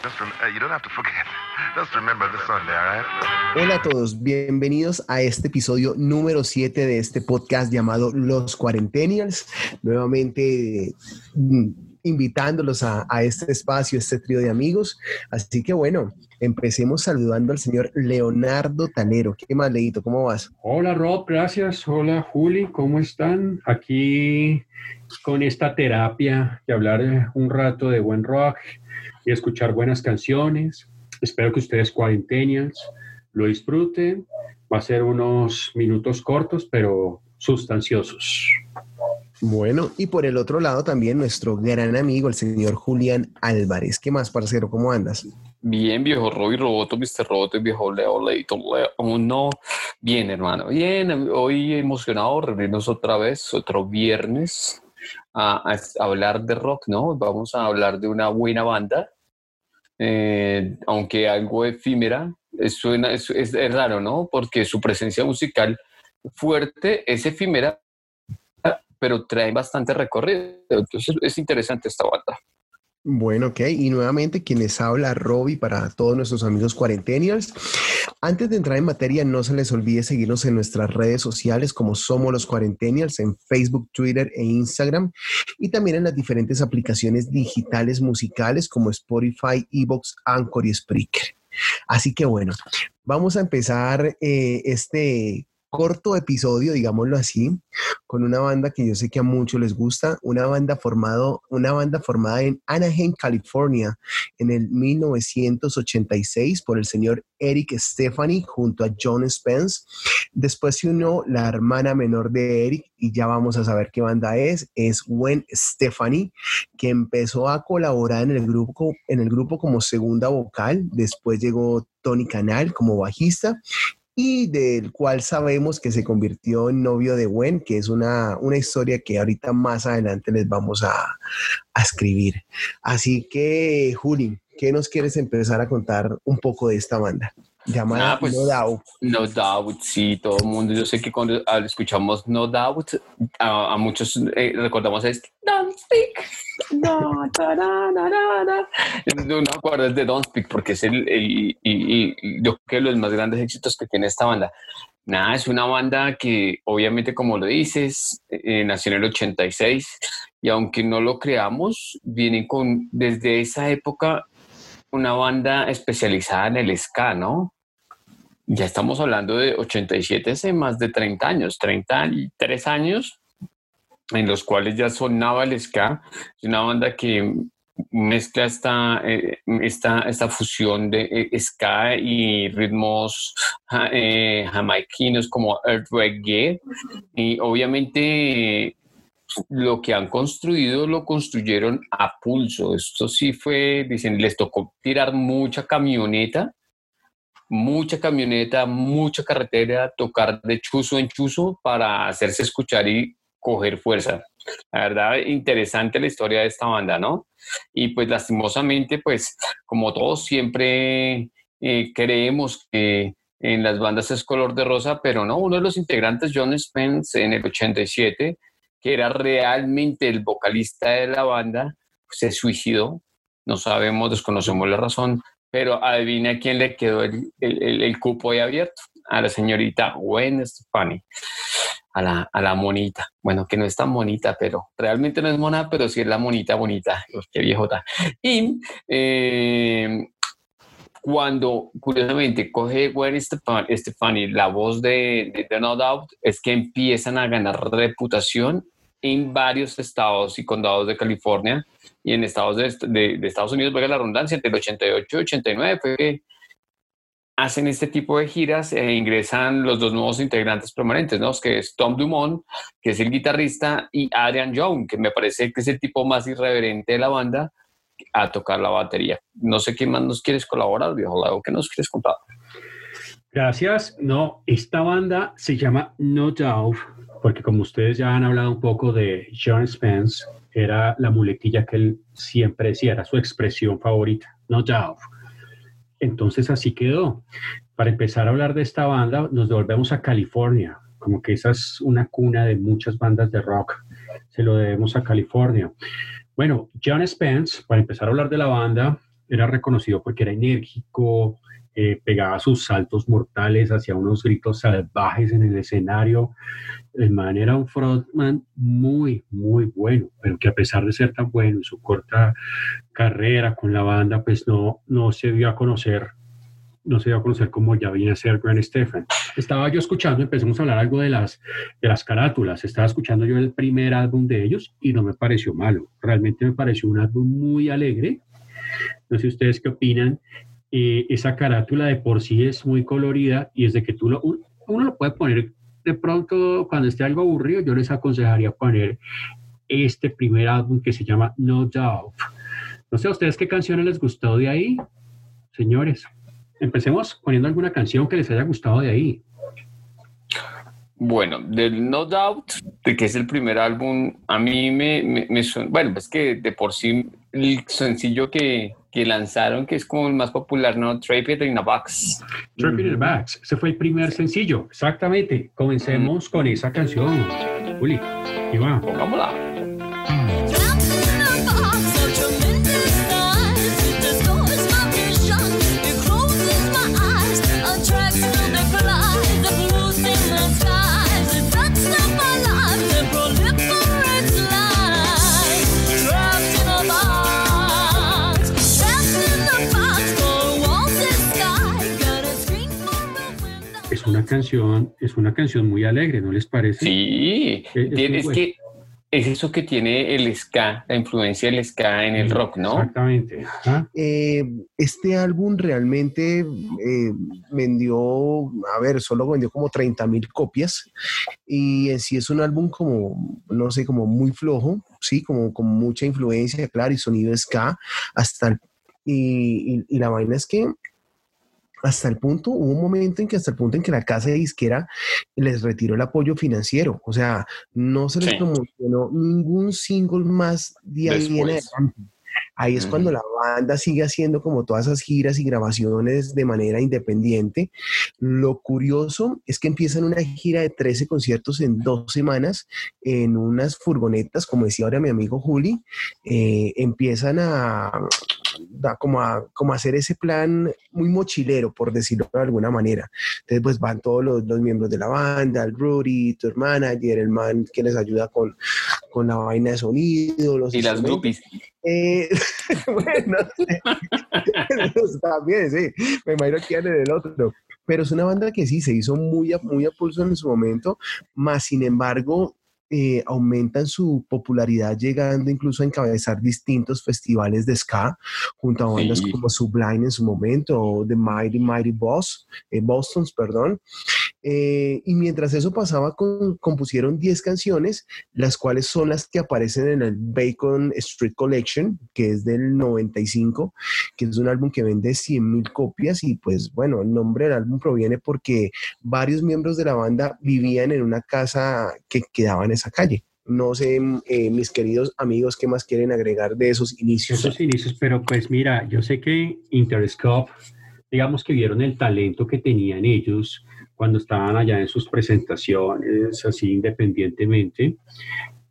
Hola a todos, bienvenidos a este episodio número 7 de este podcast llamado Los Cuarentenials. Nuevamente mm, invitándolos a, este espacio, este trío de amigos. Así que bueno, empecemos saludando al señor Leonardo Talero. ¿Qué más, Leito? ¿Cómo vas? Hola, Rob, gracias. Hola, Juli, ¿cómo están? Aquí con esta terapia de hablar un rato de buen rock y escuchar buenas canciones. Espero que ustedes cuarentenials lo disfruten. Va a ser unos minutos cortos, pero sustanciosos. Bueno, y por el otro lado también nuestro gran amigo, el señor Julián Álvarez. ¿Qué más, parcero? ¿Cómo andas? Bien, viejo Roby Roboto, Mr. Roboto, viejo Leo, Leito, Leo. No, bien, hermano. Bien, hoy emocionado reunirnos otra vez, otro viernes, a, hablar de rock, ¿no? Vamos a hablar de una buena banda, eh, aunque algo efímera. Es, suena, es, es raro, ¿no? Porque su presencia musical fuerte es efímera, pero trae bastante recorrido. Entonces es interesante esta banda. Bueno, ok. Y nuevamente quienes habla Robbie para todos nuestros amigos cuarentenials. Antes de entrar en materia, no se les olvide seguirnos en nuestras redes sociales como Somos los Cuarentenials en Facebook, Twitter e Instagram y también en las diferentes aplicaciones digitales musicales como Spotify, Evox, Anchor y Spreaker. Así que bueno, vamos a empezar eh, este corto episodio, digámoslo así, con una banda que yo sé que a muchos les gusta, una banda, formado, una banda formada en Anaheim, California, en el 1986 por el señor Eric Stephanie junto a John Spence. Después se unió la hermana menor de Eric y ya vamos a saber qué banda es, es Gwen Stephanie, que empezó a colaborar en el grupo, en el grupo como segunda vocal, después llegó Tony Canal como bajista y del cual sabemos que se convirtió en novio de Gwen, que es una, una historia que ahorita más adelante les vamos a, a escribir. Así que, Juli, ¿qué nos quieres empezar a contar un poco de esta banda? Llamada pues, No Doubt. No Doubt, sí, todo el mundo. Yo sé que cuando escuchamos No Doubt, a, muchos eh, recordamos es Don't Speak. No, no, no, me acuerdo de Don't Speak porque es el, el y, yo creo que los más grandes éxitos que tiene esta banda. Nada, es una banda que obviamente, como lo dices, eh, nació en el 86 y aunque no lo creamos, vienen con, desde esa época, una banda especializada en el ska, ¿no? Ya estamos hablando de 87 hace más de 30 años, 33 años, en los cuales ya sonaba el ska. Es una banda que mezcla esta, eh, esta, esta fusión de eh, ska y ritmos eh, jamaiquinos como earth reggae. Y obviamente lo que han construido lo construyeron a pulso. Esto sí fue, dicen, les tocó tirar mucha camioneta, mucha camioneta, mucha carretera, tocar de chuzo en chuzo para hacerse escuchar y coger fuerza. La verdad, interesante la historia de esta banda, ¿no? Y pues lastimosamente, pues como todos siempre eh, creemos que en las bandas es color de rosa, pero no, uno de los integrantes, John Spence, en el 87, que era realmente el vocalista de la banda, se suicidó. No sabemos, desconocemos la razón, pero adivina quién le quedó el, el, cupo ahí abierto. A la señorita Gwen Stefani, a la, a la monita. Bueno, que no es tan bonita, pero realmente no es mona, pero sí es la monita bonita. qué viejota. Y eh, cuando curiosamente coge Gwen Stefani la voz de, de, No Doubt, es que empiezan a ganar reputación en varios estados y condados de California y en estados de, de, Estados Unidos, valga la redundancia, entre el 88 y 89 fue que hacen este tipo de giras e ingresan los dos nuevos integrantes permanentes, ¿no? Que es Tom Dumont, que es el guitarrista, y Adrian Young, que me parece que es el tipo más irreverente de la banda, a tocar la batería. No sé quién más nos quieres colaborar, viejo Lago, ¿qué nos quieres contar? Gracias. No, esta banda se llama No Doubt, porque como ustedes ya han hablado un poco de John Spence, era la muletilla que él siempre decía, era su expresión favorita, No Doubt. Entonces así quedó. Para empezar a hablar de esta banda, nos devolvemos a California, como que esa es una cuna de muchas bandas de rock. Se lo debemos a California. Bueno, John Spence, para empezar a hablar de la banda, era reconocido porque era enérgico, eh, pegaba sus saltos mortales hacia unos gritos salvajes en el escenario. El man era un frontman muy, muy bueno, pero que a pesar de ser tan bueno en su corta carrera con la banda, pues no, no se dio a conocer no se dio a conocer como ya viene a ser Grant Stephan. Estaba yo escuchando, empezamos a hablar algo de las, de las carátulas, estaba escuchando yo el primer álbum de ellos y no me pareció malo, realmente me pareció un álbum muy alegre. No sé ustedes qué opinan, eh, esa carátula de por sí es muy colorida y es de que tú lo, uno lo puede poner de pronto cuando esté algo aburrido, yo les aconsejaría poner este primer álbum que se llama No Doubt. No sé a ustedes qué canciones les gustó de ahí, señores. Empecemos poniendo alguna canción que les haya gustado de ahí. Bueno, del No Doubt, de que es el primer álbum, a mí me, me, suena, bueno, es que de por sí el sencillo que, que lanzaron, que es como el más popular, ¿no? Trap It in a Box. Trap It in a Box, ese fue el primer sencillo, exactamente. Comencemos con esa canción, Juli. Y va. Pongámosla. Canción, es una canción muy alegre, ¿no les parece? Sí, es, que es eso que tiene el ska, la influencia del ska en el rock, ¿no? Exactamente. Eh, este álbum realmente eh, vendió, a ver, solo vendió como 30 mil copias y en sí es un álbum como, no sé, como muy flojo, sí, como con mucha influencia, claro, y sonido ska, hasta y, y la vaina es que hasta el punto, hubo un momento en que hasta el punto en que la casa de disquera les retiró el apoyo financiero, o sea, no se les promocionó ningún single más de ahí en adelante. Ahí es cuando la banda sigue haciendo como todas esas giras y grabaciones de manera independiente. Lo curioso es que empiezan una gira de 13 conciertos en dos semanas en unas furgonetas, como decía ahora mi amigo Juli, eh, empiezan a, da como a, como hacer ese plan muy mochilero, por decirlo de alguna manera. Entonces, pues van todos los, los miembros de la banda, el Rudy, tu manager, el man que les ayuda con, con la vaina de sonido. Los y las groupies. Eh, bueno, también, sí, me imagino que en el otro. Pero es una banda que sí se hizo muy a, muy a pulso en su momento, más sin embargo, eh, aumentan su popularidad llegando incluso a encabezar distintos festivales de ska junto a bandas como Sublime en su momento o The Mighty Mighty Boss, eh, Boston's, perdón. Eh, y mientras eso pasaba, compusieron 10 canciones, las cuales son las que aparecen en el Bacon Street Collection, que es del 95, que es un álbum que vende 100 mil copias y pues bueno, el nombre del álbum proviene porque varios miembros de la banda vivían en una casa que quedaba en esa calle. No sé, eh, mis queridos amigos, ¿qué más quieren agregar de esos inicios? Esos inicios, pero pues mira, yo sé que Interscope, digamos que vieron el talento que tenían ellos cuando estaban allá en sus presentaciones, así independientemente,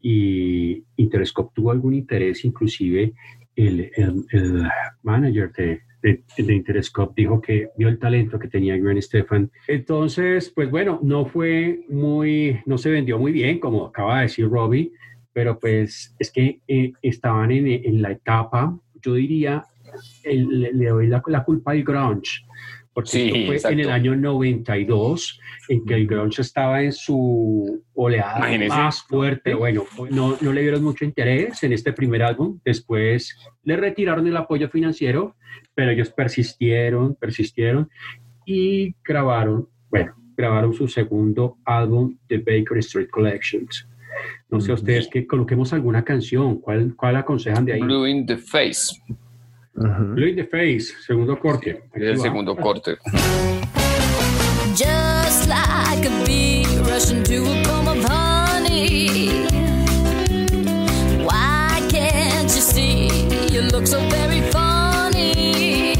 y Interscope tuvo algún interés, inclusive el, el, manager de, de, de, Interscope dijo que vio el talento que tenía Gwen Stefan. Entonces, pues bueno, no fue muy, no se vendió muy bien, como acaba de decir Robbie, pero pues es que eh, estaban en, en, la etapa, yo diría, le, le, doy la, la culpa al grunge porque sí, fue en el año 92, en que el grunge estaba en su oleada más fuerte. Bueno, no, no le dieron mucho interés en este primer álbum. Después le retiraron el apoyo financiero, pero ellos persistieron, persistieron y grabaron, bueno, grabaron su segundo álbum, The Baker Street Collections. No sé ustedes que coloquemos alguna canción, ¿cuál, cuál aconsejan de ahí? Blue in the Face. In the Face, segundo corte. Aquí el va. segundo corte. Just like a bee rushing to a comb of honey. Why can't you see you look so very funny?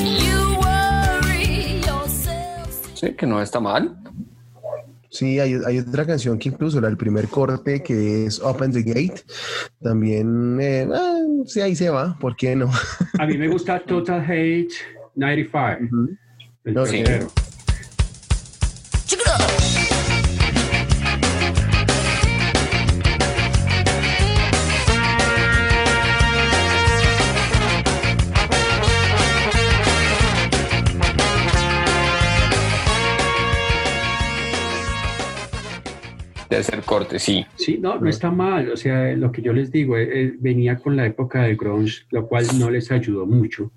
You worry yourself. Sí, que no está mal. Sí, hay, hay otra canción que incluso la del primer corte que es Open the Gate. También, eh, ah, sí, ahí se va, ¿por qué no? A mí me gusta Total Hate 95. Ujú. el No, sí. Sí. Sí, no, no está mal. O sea, lo que yo les digo, eh, eh, venía con la época del grunge, lo cual no les ayudó mucho,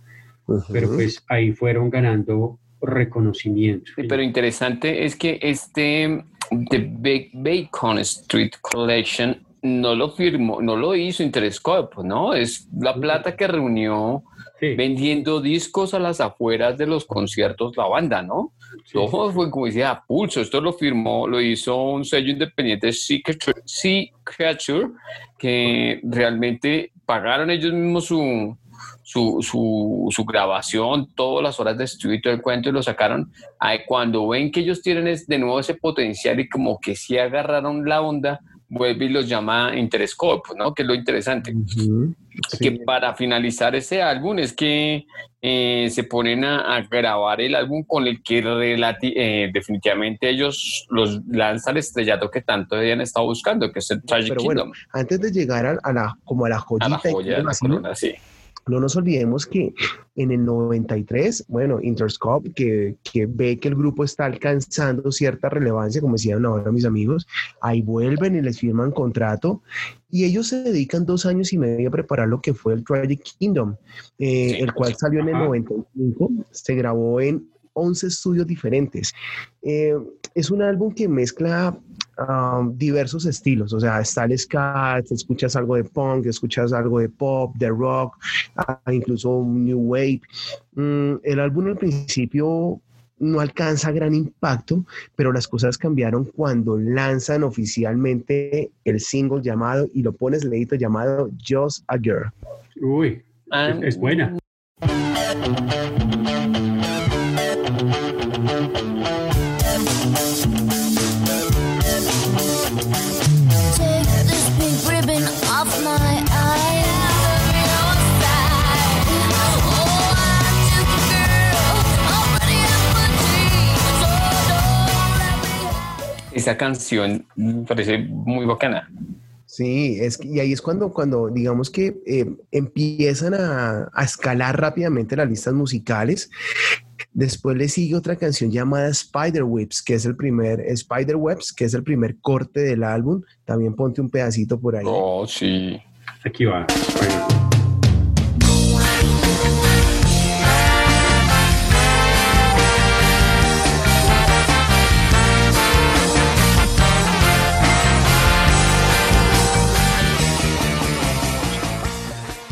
pero pues ahí fueron ganando reconocimiento. Pero interesante es que este The Ba- Bacon Street Collection no lo firmó, no lo hizo Interscope, ¿no? Es la plata que reunió Sí, vendiendo discos a las afueras de los conciertos la banda, ¿no? sí. Todo fue como decía, a pulso. Esto lo firmó, lo hizo un sello independiente, Sea Creature, Sea Creature, que realmente pagaron ellos mismos su, su, su, su grabación, todas las horas de estudio y todo el cuento y lo sacaron. Cuando ven que ellos tienen de nuevo ese potencial y como que sí agarraron la onda, vuelve y los llama Interscope, ¿no? Que es lo interesante. Sí. que para finalizar ese álbum es que eh, se ponen a, a grabar el álbum con el que relati- eh, definitivamente ellos los lanzan al estrellato que tanto habían estado buscando, que es el Tragic Pero bueno, Kingdom, Antes de llegar a, a la, como a la a joyita, la y joya de la corona, sí. No nos olvidemos que en el 93, bueno, Interscope, que, que ve que el grupo está alcanzando cierta relevancia, como decían ahora mis amigos, ahí vuelven y les firman contrato y ellos se dedican dos años y medio a preparar lo que fue el Tragic Kingdom, eh, Sí. el cual salió en el Ajá. 95, se grabó en 11 estudios diferentes. Eh, es un álbum que mezcla um, diversos estilos, o sea, está el ska, escuchas algo de punk, escuchas algo de pop, de rock, ah, incluso un new wave. Mm, el álbum al principio no alcanza gran impacto, pero las cosas cambiaron cuando lanzan oficialmente el single llamado, y lo pones leíto, llamado Just a Girl. Uy, Ah, es, es buena. Esa canción me parece muy bacana. Sí, es, que- y ahí es cuando, cuando digamos que eh, empiezan a, a escalar rápidamente las listas musicales. Después le sigue otra canción llamada Spiderwebs, que es el primer Spiderwebs, que es el primer corte del álbum. También ponte un pedacito por ahí. Oh, sí. Aquí va.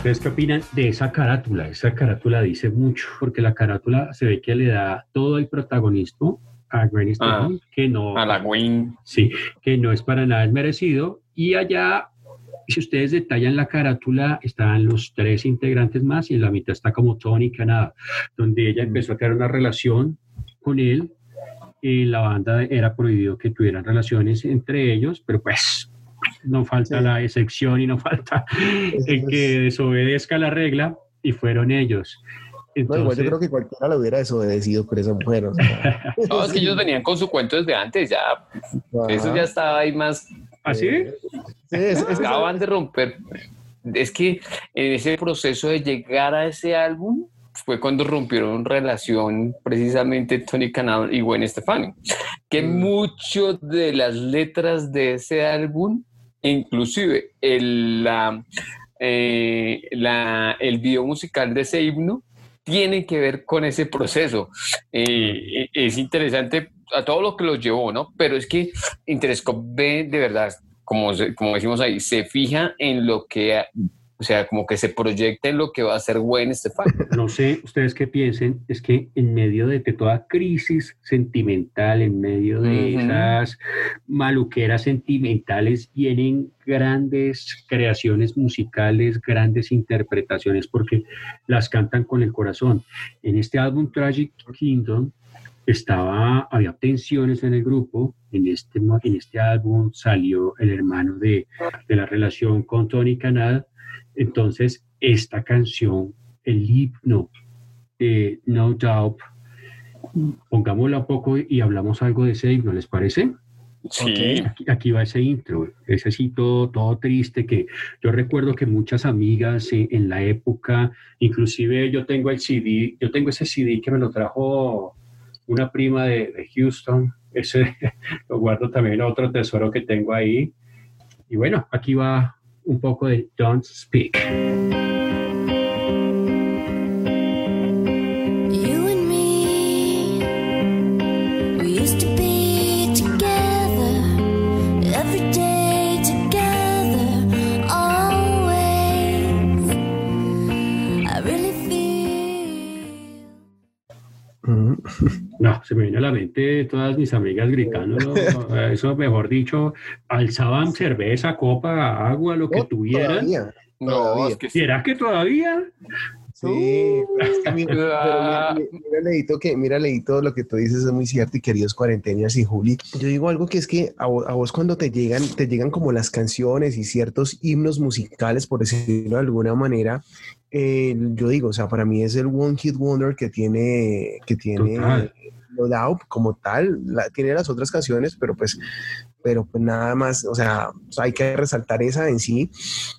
¿Ustedes qué opinan de esa carátula? Esa carátula dice mucho, porque la carátula se ve que le da todo el protagonismo a Granny Stefani, que no, A la Win. sí, que no es para nada desmerecido. Y allá, si ustedes detallan la carátula, están los tres integrantes más y en la mitad está como Tony Canadá, donde ella empezó a tener una relación con él. Y la banda era prohibido que tuvieran relaciones entre ellos, pero pues no falta Sí. la excepción y no falta el que desobedezca la regla y fueron ellos. No, igual Entonces, yo creo que cualquiera lo hubiera desobedecido con esa mujer. o sea. No, es que ellos venían con su cuento desde antes, ya. Eso Ajá. ya estaba ahí más. ¿así? Sí, es- es- Acaban de romper. Es que en ese proceso de llegar a ese álbum fue cuando rompieron relación precisamente Tony Canal y Gwen Stefani. Que Mm. muchas de las letras de ese álbum, inclusive el, la, eh, la- el video musical de ese himno, tiene que ver con ese proceso. Eh, es interesante a todo lo que los llevó, ¿no? Pero es que Interscope ve de verdad, como, como decimos ahí, se fija en lo que, o sea, como que se proyecta en lo que va a hacer Gwen Stefani. No sé ustedes qué piensen, es que en medio de, toda crisis sentimental, en medio de esas maluqueras sentimentales, vienen grandes creaciones musicales, grandes interpretaciones, porque las cantan con el corazón. En este álbum Tragic Kingdom, estaba, había tensiones en el grupo. En este, en este álbum salió el hermano de, de la relación con Tony Canal. Entonces, esta canción, el himno de No Doubt, pongámosla un poco y hablamos algo de ese himno, ¿les parece? Sí, Aquí, aquí va ese intro, ese sí todo, todo triste que yo recuerdo que muchas amigas eh, en la época, inclusive yo tengo el CD, yo tengo ese CD que me lo trajo una prima de, de Houston, ese lo guardo también otro tesoro que tengo ahí. Y bueno, aquí va un poco de Don't Speak. No, se me viene a la mente todas mis amigas gritando, eso mejor dicho, alzaban cerveza, copa, agua, lo que No, tuvieran. todavía. no, Todavía. es que sí. ¿Será que todavía? Sí, es que mira, pero mira, mira, Leito, que, mira, Leito, lo que tú dices es muy cierto y queridos cuarentenas y Juli. Yo digo algo que es que a vos, a vos cuando te llegan, te llegan como las canciones y ciertos himnos musicales, por decirlo de alguna manera, eh, yo digo, o sea, para mí es el One Hit Wonder que tiene, que tiene Total. No Doubt como tal, la- tiene las otras canciones, pero pues, pero pues nada más, o sea, hay que resaltar esa en sí.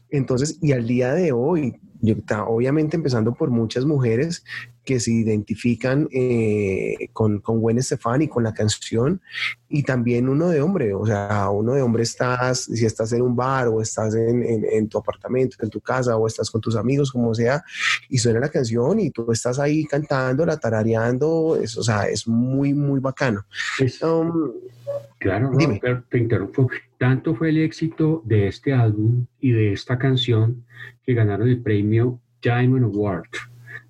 Entonces, y al día de hoy, yo, obviamente empezando por muchas mujeres que se identifican eh, con, con Gwen Stefani, con la canción, y también uno de hombre, o sea, uno de hombre estás, si estás en un bar o estás en, en- en tu apartamento, en tu casa o estás con tus amigos, como sea, y suena la canción y tú estás ahí cantando, la tarareando, es, o sea, es muy, muy bacano. Es- Um, claro, no, dime. pero te interrumpo. Tanto fue el éxito de este álbum y de esta canción que ganaron el premio Diamond Award.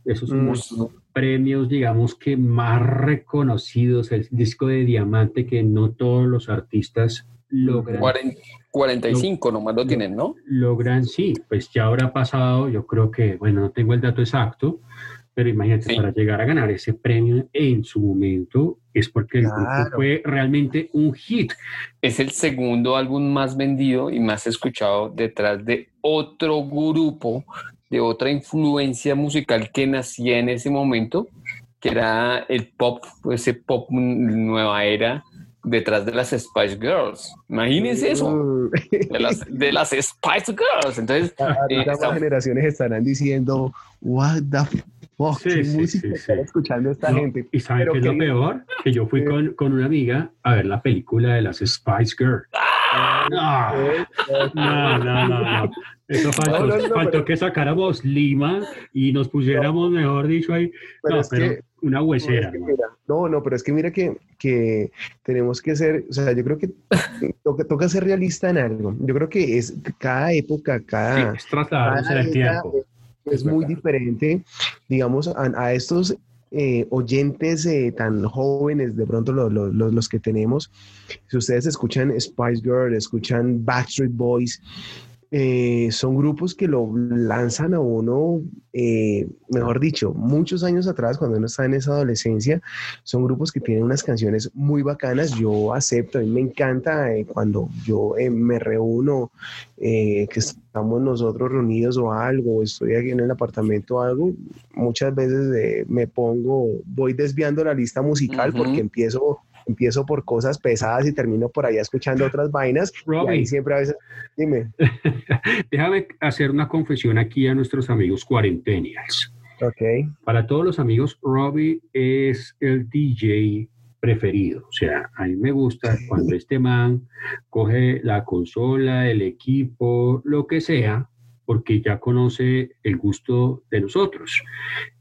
Esos Mm. premios, digamos que más reconocidos, el disco de diamante que no todos los artistas logran. Cuaren- 45 nomás lo tienen, ¿no? logran, sí, pues ya habrá pasado, yo creo que, bueno, no tengo el dato exacto, pero imagínate, Sí. para llegar a ganar ese premio en su momento es porque el grupo fue realmente un hit. Es el segundo álbum más vendido y más escuchado detrás de otro grupo, de otra influencia musical que nacía en ese momento, que era el pop, ese pop nueva era, detrás de las Spice Girls. Imagínense eso, mm, de las, de las Spice Girls. Entonces, Ahorita Eh, estamos- generaciones estarán diciendo, what the fuck, Sí, qué sí, música sí, están escuchando esta No, gente. ¿Y saben qué es lo peor? Que yo fui con, con una amiga a ver la película de las Spice Girls. Eh, no, no, no, no. Eso faltó, No, no, no, faltó pero- que sacáramos Lima y nos pusiéramos, mejor dicho, ahí. Pero no, es pero que- una es huesera. que ¿no? mira, no, no, pero es que mira que, que tenemos que ser, o sea, yo creo que toca, toca ser realista en algo. Yo creo que es cada época, Sí, cada, es trasladarnos en cada el tiempo. es Es muy diferente, digamos, a, a estos eh, oyentes eh, tan jóvenes, de pronto lo- lo- lo- los que tenemos, si ustedes escuchan Spice Girl, escuchan Backstreet Boys, eh, son grupos que lo lanzan a uno, eh, mejor dicho, muchos años atrás, cuando uno está en esa adolescencia, son grupos que tienen unas canciones muy bacanas. Yo acepto, a mí me encanta eh, cuando yo eh, me reúno, eh, que estamos nosotros reunidos o algo, estoy aquí en el apartamento o algo, muchas veces eh, me pongo, voy desviando la lista musical porque empiezo. Empiezo por cosas pesadas y termino por allá escuchando otras vainas. Y ahí siempre a veces, dime, déjame hacer una confesión aquí a nuestros amigos cuarentenials. ok. Para todos los amigos, Robbie es el DJ preferido. O sea, a mí me gusta cuando este man coge la consola, el equipo, lo que sea, porque ya conoce el gusto de nosotros.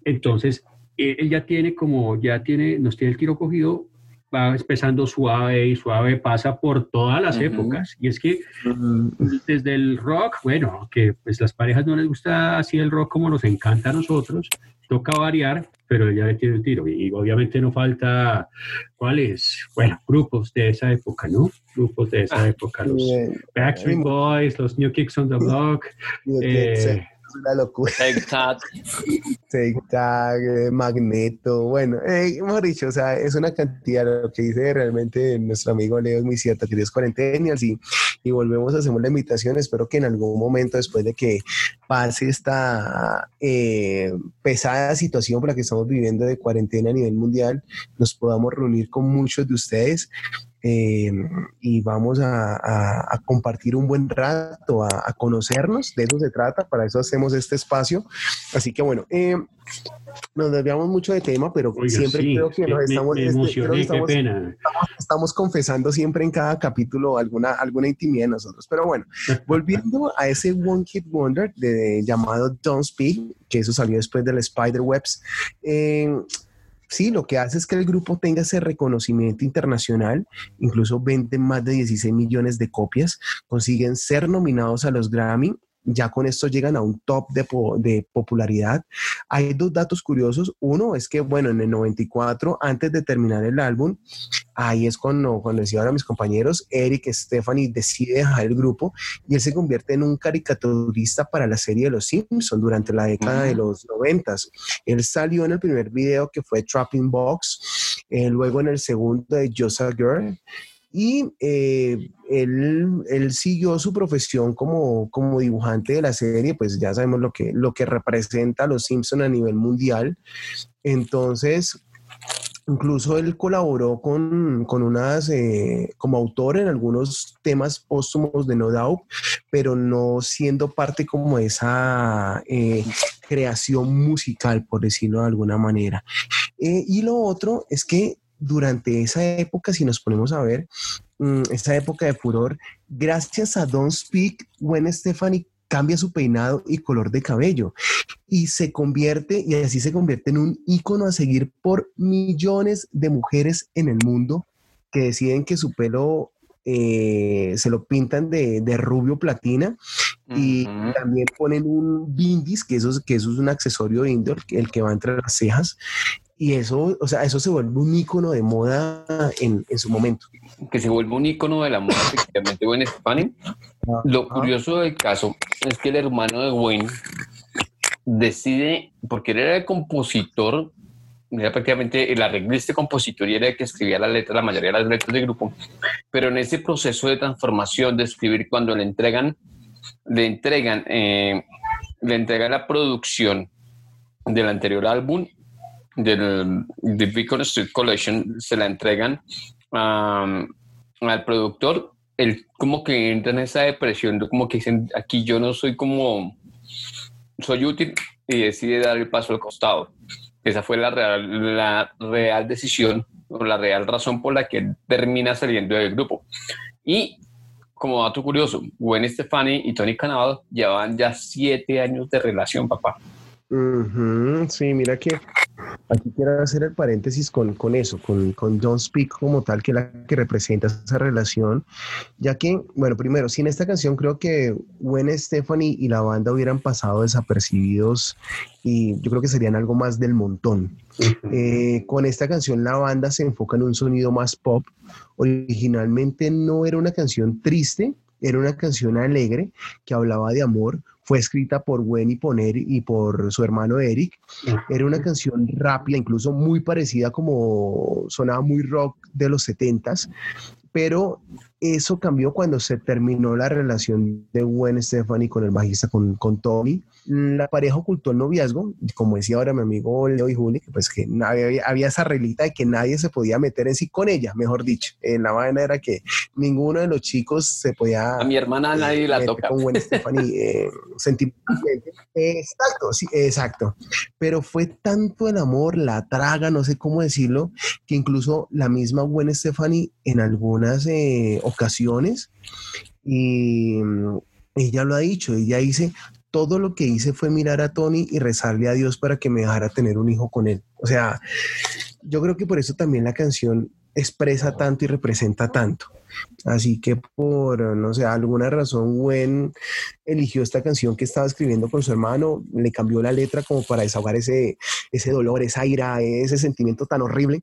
Entonces, él él ya tiene como, ya tiene, nos tiene el tiro cogido, va empezando suave y suave, pasa por todas las épocas. Y es que desde el rock, bueno, que pues las parejas no les gusta así el rock como nos encanta a nosotros, toca variar, pero ella le tiene el tiro. Y obviamente no falta, ¿cuáles? Bueno, grupos de esa época, ¿no? Grupos de esa época, los. Backstreet Boys, los New Kicks on the Block, eh, es una locura. Tag, eh, Magneto, bueno, eh, mejor dicho, o sea, es una cantidad, lo que dice realmente nuestro amigo Leo es muy cierto, queridos cuarentenials, y, y volvemos, hacemos la invitación, espero que en algún momento, después de que pase esta eh, pesada situación por la que estamos viviendo de cuarentena a nivel mundial, nos podamos reunir con muchos de ustedes eh, y vamos a, a- a compartir un buen rato, a, a conocernos, de eso se trata, para eso hacemos este espacio. Así que bueno, eh, nos desviamos mucho de tema, pero Oiga, siempre sí, creo que me- nos me- estamos, me este, creo que emocioné, estamos, pena. estamos confesando siempre en cada capítulo alguna, alguna intimidad de nosotros. Pero bueno, volviendo a ese One Kid Wonder de, llamado Don't Speak, que eso salió después del Spider-Webs, eh, sí, lo que hace es que el grupo tenga ese reconocimiento internacional, incluso venden más de 16 millones de copias, consiguen ser nominados a los Grammy. Ya con esto llegan a un top de, po- de popularidad. Hay dos datos curiosos. Uno es que, bueno, en el 94, antes de terminar el álbum, ahí es cuando, cuando decía ahora mis compañeros, Eric Stephanie decide dejar el grupo y él se convierte en un caricaturista para la serie de Los Simpsons durante la década de los noventas. Él salió en el primer video que fue Trapping Box, eh, luego en el segundo de a Girl. Y eh, él, él siguió su profesión como, como dibujante de la serie, pues ya sabemos lo que, lo que representa los Simpson a nivel mundial. Entonces, Incluso él colaboró con, con unas, eh, como autor en algunos temas póstumos de No Doubt, pero no siendo parte como esa eh, creación musical, por decirlo de alguna manera. Eh, y lo otro es que durante esa época, si nos ponemos a ver, mm, esa época de furor, gracias a Don't Speak, Gwen Stefani cambia su peinado y color de cabello y se convierte, y así se convierte en un ícono a seguir por millones de mujeres en el mundo que deciden que su pelo eh, se lo pintan de, de rubio platina y Ujú. también ponen un bindis, que eso, es- que eso es un accesorio indoor, el que va entre las cejas. Y eso, o sea, eso se vuelve un ícono de moda en, en su momento. que se vuelve un icono de la moda efectivamente Gwen Stefani. Lo curioso del caso es que el hermano de Gwen decide, porque él era el compositor, prácticamente el arreglista y compositor y era el que escribía la letra, la mayoría de las letras del grupo, pero en ese proceso de transformación, de escribir, cuando le entregan, le entregan, eh, le entregan la producción del anterior álbum, del The Beacon Street Collection, se la entregan al productor, él como que entra en esa depresión, como que dicen, aquí yo no soy como, soy útil y decide dar el paso al costado. Esa fue la real, la real decisión o la real razón por la que él termina saliendo del grupo. Y como dato curioso, Gwen Stefani y Tony Cannavaro llevaban ya siete años de relación, papá. Sí, mira que aquí quiero hacer el paréntesis con, con eso, con, con Don't Speak como tal, que es la que representa esa relación, ya que, bueno, primero, sin esta canción creo que Gwen Stephanie y la banda hubieran pasado desapercibidos y yo creo que serían algo más del montón. Eh, con esta canción la banda se enfoca en un sonido más pop. Originalmente no era una canción triste, era una canción alegre que hablaba de amor. Fue escrita por Gwen y, Poner y por su hermano Eric. Era una canción rápida, incluso muy parecida como sonaba muy rock de los 70s, pero eso cambió cuando se terminó la relación de Gwen Stefani con el bajista, con, con Tommy. La pareja ocultó el noviazgo, como decía ahora mi amigo Leo y Juli, que pues que había, había esa reglita de que nadie se podía meter en sí con ella, mejor dicho. En la vaina era que ninguno de los chicos se podía A mi hermana nadie la toca. con Gwen Stefani eh, sentimentalmente. Exacto, sí, exacto. Pero fue tanto el amor, la traga, no sé cómo decirlo, que incluso la misma Gwen Stefani en algunas eh, ocasiones, y ella lo ha dicho, ella dice, todo lo que hice fue mirar a Tony y rezarle a Dios para que me dejara tener un hijo con él. O sea, yo creo que por eso también la canción expresa tanto y representa tanto. Así que por, no sé, alguna razón, Gwen eligió esta canción que estaba escribiendo con su hermano, le cambió la letra como para desahogar ese, ese dolor, esa ira, ese sentimiento tan horrible.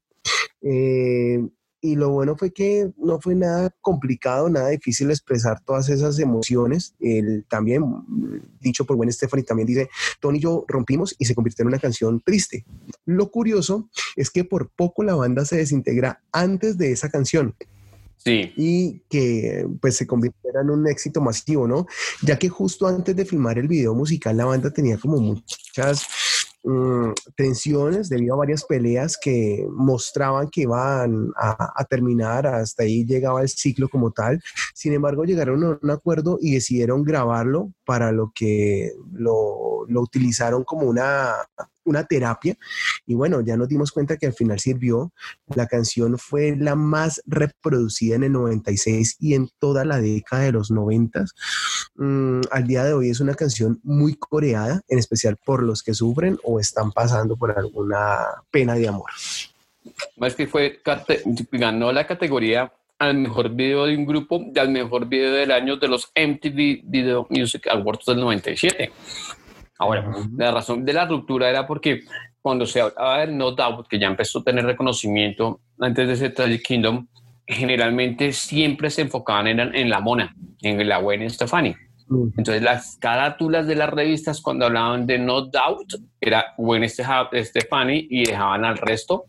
Eh, y lo bueno fue que no fue nada complicado, nada difícil expresar todas esas emociones. El, también, dicho por buen Stephanie, también dice, Tony y yo rompimos y se convirtió en una canción triste. Lo curioso es que por poco la banda se desintegra antes de esa canción Sí. y que pues se convirtiera en un éxito masivo, ¿no? Ya que justo antes de filmar el video musical la banda tenía como muchas mm, tensiones debido a varias peleas que mostraban que iban a, a terminar, hasta ahí llegaba el ciclo como tal. Sin embargo, llegaron a un acuerdo y decidieron grabarlo para lo que lo, lo utilizaron como una, una terapia. Y bueno, ya nos dimos cuenta que al final sirvió. La canción fue la más reproducida en el 96 y en toda la década de los 90. Mm, al día de hoy es una canción muy coreada, en especial por los que sufren o están pasando por alguna pena de amor. Más que fue, ganó la categoría al mejor video de un grupo y al mejor video del año de los MTV Video Music Awards del 97. Ahora, la razón de la ruptura era porque cuando se hablaba de No Doubt, que ya empezó a tener reconocimiento antes de ese Tragic Kingdom, generalmente siempre se enfocaban en, en la mona, en la Gwen Stefani. Mm. Entonces las carátulas de las revistas cuando hablaban de No Doubt era Gwen Stefa- Stefani y dejaban al resto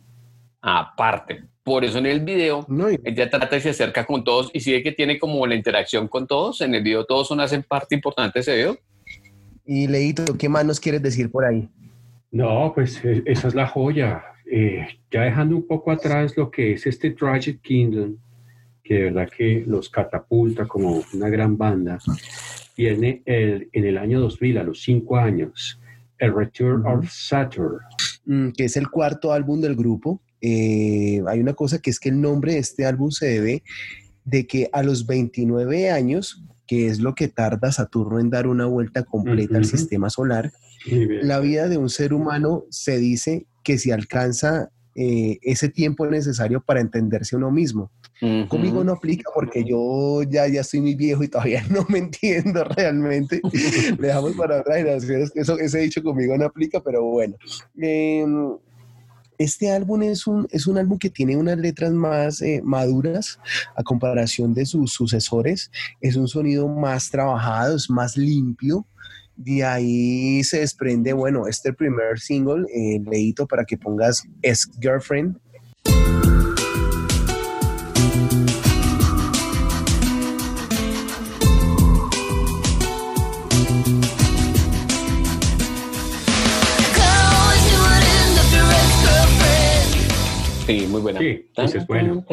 aparte. Por eso en el video No, y- ella trata y se acerca con todos y sigue que tiene como la interacción con todos. En el video todos son hacen parte importante de ese video. y Leito, ¿qué más nos quieres decir por ahí? No, pues e- esa es la joya. Eh, ya dejando un poco atrás lo que es este Tragic Kingdom, que de verdad que los catapulta como una gran banda, viene el, en el año 2000, a los cinco años, el Return of Saturn. Mm, que es el cuarto álbum del grupo. Eh, hay una cosa que es que el nombre de este álbum se debe de que a los 29 años, que es lo que tarda Saturno en dar una vuelta completa al Ujú. sistema solar, la vida de un ser humano se dice que si alcanza eh, ese tiempo necesario para entenderse uno mismo. Conmigo no aplica porque yo ya, ya estoy muy viejo y todavía no me entiendo realmente. Le dejamos para otras generaciones que eso, ese dicho conmigo no aplica, pero bueno. Em, este álbum es un, es un álbum que tiene unas letras más eh, maduras a comparación de sus sucesores. Es un sonido más trabajado, es más limpio. De ahí se desprende, bueno, este primer single, eh, leíto para que pongas Es Girlfriend. Sí, muy buena. Sí, es bueno.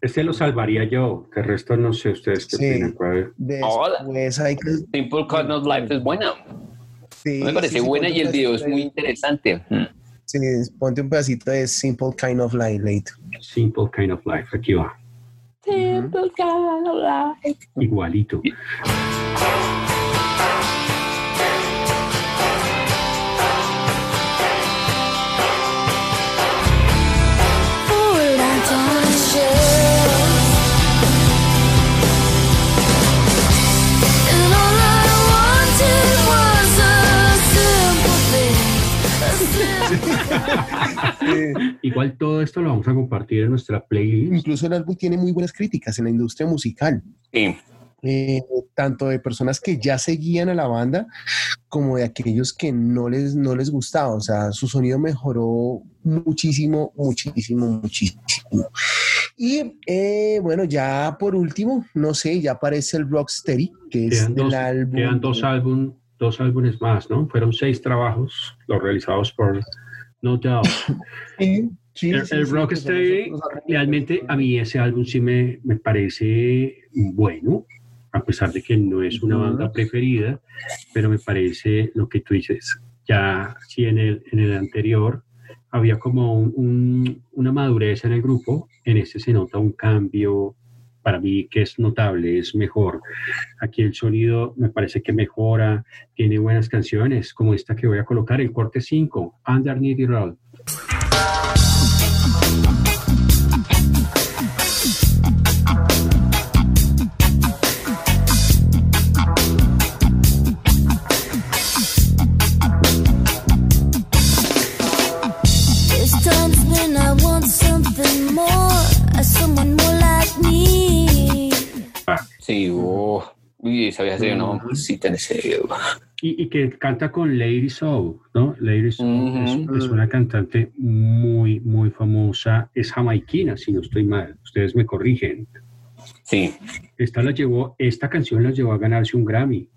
Este lo salvaría yo, que el resto no sé ustedes qué Sí. opinan. cuál- Después hay que... Simple Kind of Life es buena. sí, Me parece sí, sí, buena y el video es muy interesante. Mm. Sí, ponte un pedacito de Simple Kind of Light, Leito. Simple Kind of Life, aquí va. Simple Kind of Life. Igualito. Igual todo esto lo vamos a compartir en nuestra playlist. Incluso el álbum tiene muy buenas críticas en la industria musical. Sí. eh, tanto de personas que ya seguían a la banda como de aquellos que no les, no les gustaba. O sea, su sonido mejoró muchísimo, muchísimo, muchísimo. Y eh, bueno, ya por último, no sé, ya aparece el Rocksteady, que es dos, álbum. quedan dos, álbum, dos álbumes más, ¿no? Fueron seis trabajos, los realizados por No Doubt. Sí, sí, El, el realmente a mí ese álbum sí me, me parece bueno, a pesar de que no es una banda preferida, pero me parece lo que tú dices. Ya sí en el, en el anterior había como un- un- una madurez en el grupo, en este se nota un cambio para mí que es notable, es mejor. Aquí el sonido me parece que mejora, tiene buenas canciones, como esta que voy a colocar, el corte 5, Underneath the Road. Se dio una mamacita en ese video. Y, y que canta con Lady Soul, ¿no? Lady Soul es, una cantante muy, muy famosa. Es jamaiquina, si no estoy mal. Ustedes me corrigen. Sí, Esta, la llevó, esta canción la llevó a ganarse un Grammy,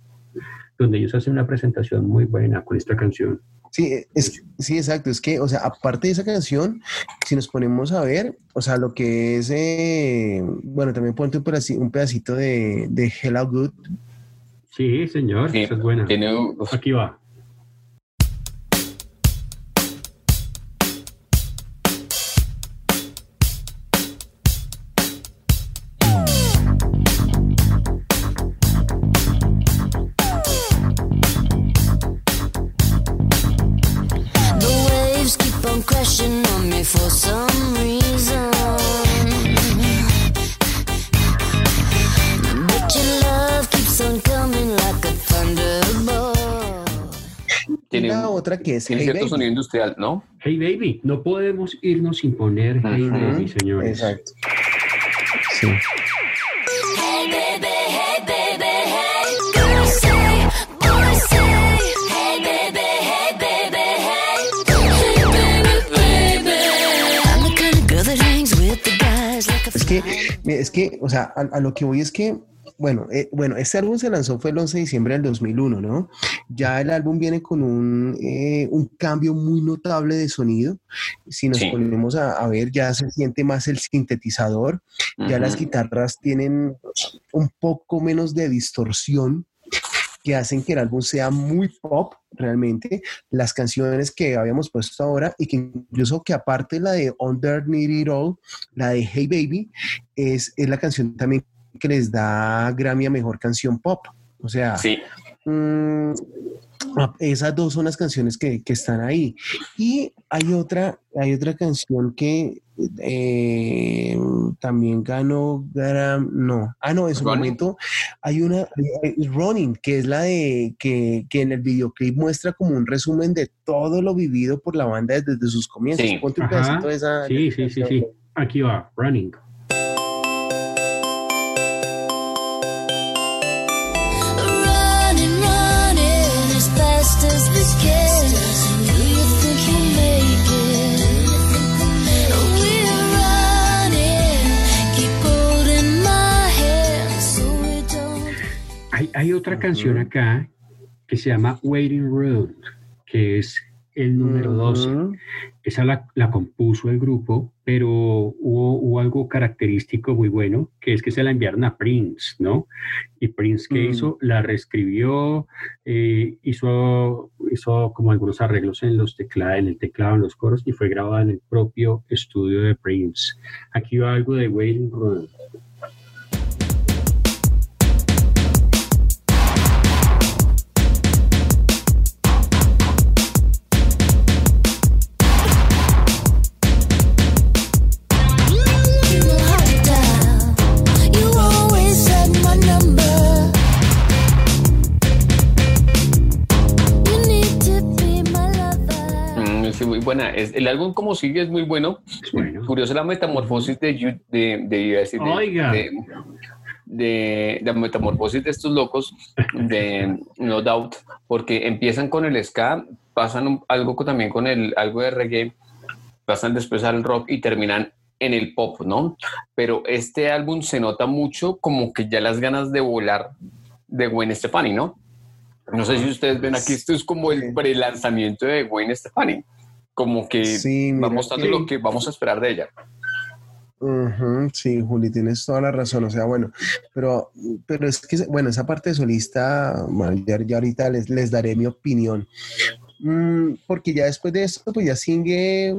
donde ellos hacen una presentación muy buena con esta canción. Sí, es, sí, exacto. Es que, o sea, aparte de esa canción, si nos ponemos a ver, o sea, lo que es, eh, bueno, también ponte un pedacito, un pedacito de, de Hello Good. Sí, señor, sí. esa es buena. Tiene, Aquí va. Otra que es tiene Hey cierto Baby. sonido industrial, ¿no? Hey Baby, no podemos irnos sin poner Hey. Baby, señores. Exacto. Sí. Hey baby, hey baby, hey. Girls say, boys say. Hey baby, hey baby, hey. Hey baby, baby. I'm the kind of girl that hangs with the guys like a Es que, es que, o sea, a, a lo que voy es que, bueno, eh, bueno, este álbum se lanzó fue el 11 de diciembre del 2001, ¿no? Ya el álbum viene con un, eh, un cambio muy notable de sonido. Si nos Sí. ponemos a, a ver, ya se siente más el sintetizador, ya las guitarras tienen un poco menos de distorsión que hacen que el álbum sea muy pop realmente. Las canciones que habíamos puesto ahora y que incluso que aparte la de Underneath It All, la de Hey Baby, es, es la canción también que les da Grammy a Mejor Canción Pop. O sea, Sí, Mm, esas dos son las canciones que, que están ahí. Y hay otra, hay otra canción que eh, también ganó, Gram- no, ah, no, en su ¿Running? momento hay una, hay- Running, que es la de, que, que en el videoclip muestra como un resumen de todo lo vivido por la banda desde, desde sus comienzos. Sí. Ponte un pedacito de esa. Sí, sí, sí, sí. Aquí va. Running, Hay, hay otra canción acá que se llama Waiting Room, que es el número 12. Ujú. Esa la, la compuso el grupo, pero hubo, hubo algo característico muy bueno, que es que se la enviaron a Prince, ¿no? Y Prince, ¿qué Mm. hizo? La reescribió, eh, hizo, hizo como algunos arreglos en, los tecla- en el teclado, en los coros, y fue grabada en el propio estudio de Prince. Aquí va algo de Waiting Room. Buena. Es, el álbum como sigue es muy bueno. Es bueno. Curiosa la metamorfosis de, de, de, de- Oiga. de, de, de metamorfosis de estos locos de No Doubt, porque empiezan con el ska, pasan un- algo también con el algo de reggae, pasan después al rock y terminan en el pop, ¿no? Pero este álbum se nota mucho como que ya las ganas de volar de Gwen Stefani, ¿no? No sé si ustedes ven aquí, esto es como el pre-lanzamiento de Gwen Stefani, como que Sí, va mira mostrando que- lo que vamos a esperar de ella. Sí, Juli, tienes toda la razón. O sea, bueno, pero, pero es que, bueno, esa parte de solista, bueno, ya, ya ahorita les, les daré mi opinión. Mm, porque ya después de esto, pues ya sigue,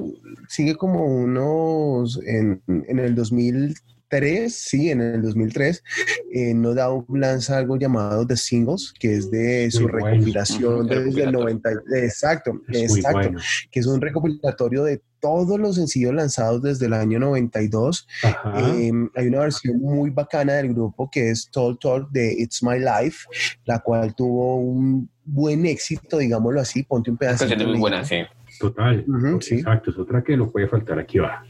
sigue como unos, en, en el 2003, sí, en el 2003, eh, No Doubt lanza algo llamado The Singles, que es de su Muy recopilación desde el recopilatorio. 90. Exacto, Es exacto bueno. que es un recopilatorio de todos los sencillos lanzados desde el año 92. Ajá. Eh, hay una versión muy bacana del grupo que es Talk Talk de It's My Life, la cual tuvo un buen éxito, digámoslo así. Ponte un pedacito. canción es muy de buena, sí. Total. Sí. Exacto, es otra que no puede faltar. Aquí va.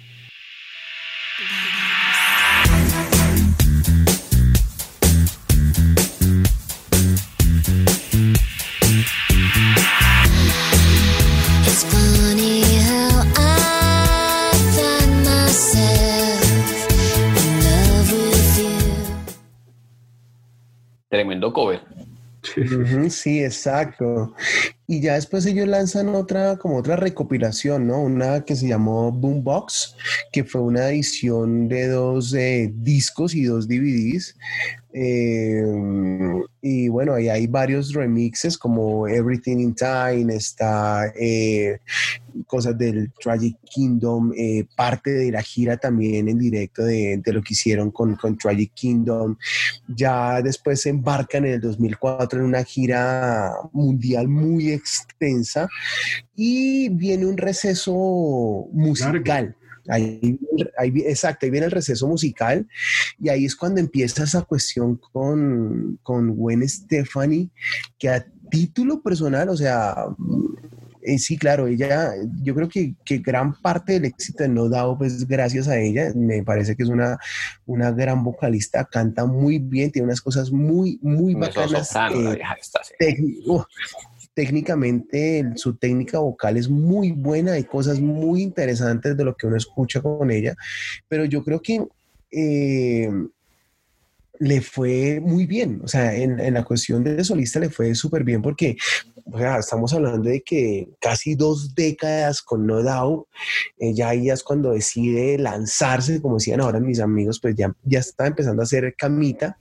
Haciendo cover. Sí, exacto. Y ya después ellos lanzan otra, como otra recopilación, ¿no? Una que se llamó Boombox, que fue una edición de dos eh, discos y dos DVDs. Eh, y bueno, ahí hay varios remixes como Everything in Time, está eh, cosas del Tragic Kingdom, eh, parte de la gira también en directo de, de lo que hicieron con, con Tragic Kingdom. Ya después se embarcan en el 2004 en una gira mundial muy extensa y viene un receso musical. Ahí, ahí exacto, ahí viene el receso musical y ahí es cuando empieza esa cuestión con, con Gwen Stefani, que a título personal, o sea, eh, sí, claro, ella, yo creo que, que gran parte del éxito de No Doubt es gracias a ella. Me parece que es una, una gran vocalista, canta muy bien, tiene unas cosas muy, muy bacanas. eh, sí. Técnicamente su técnica vocal es muy buena, hay cosas muy interesantes de lo que uno escucha con ella, pero yo creo que eh, le fue muy bien, o sea, en, en la cuestión de solista le fue súper bien porque estamos hablando de que casi dos décadas con No Doubt, eh, ya es cuando decide lanzarse, como decían ahora mis amigos, pues ya, ya está empezando a hacer camita,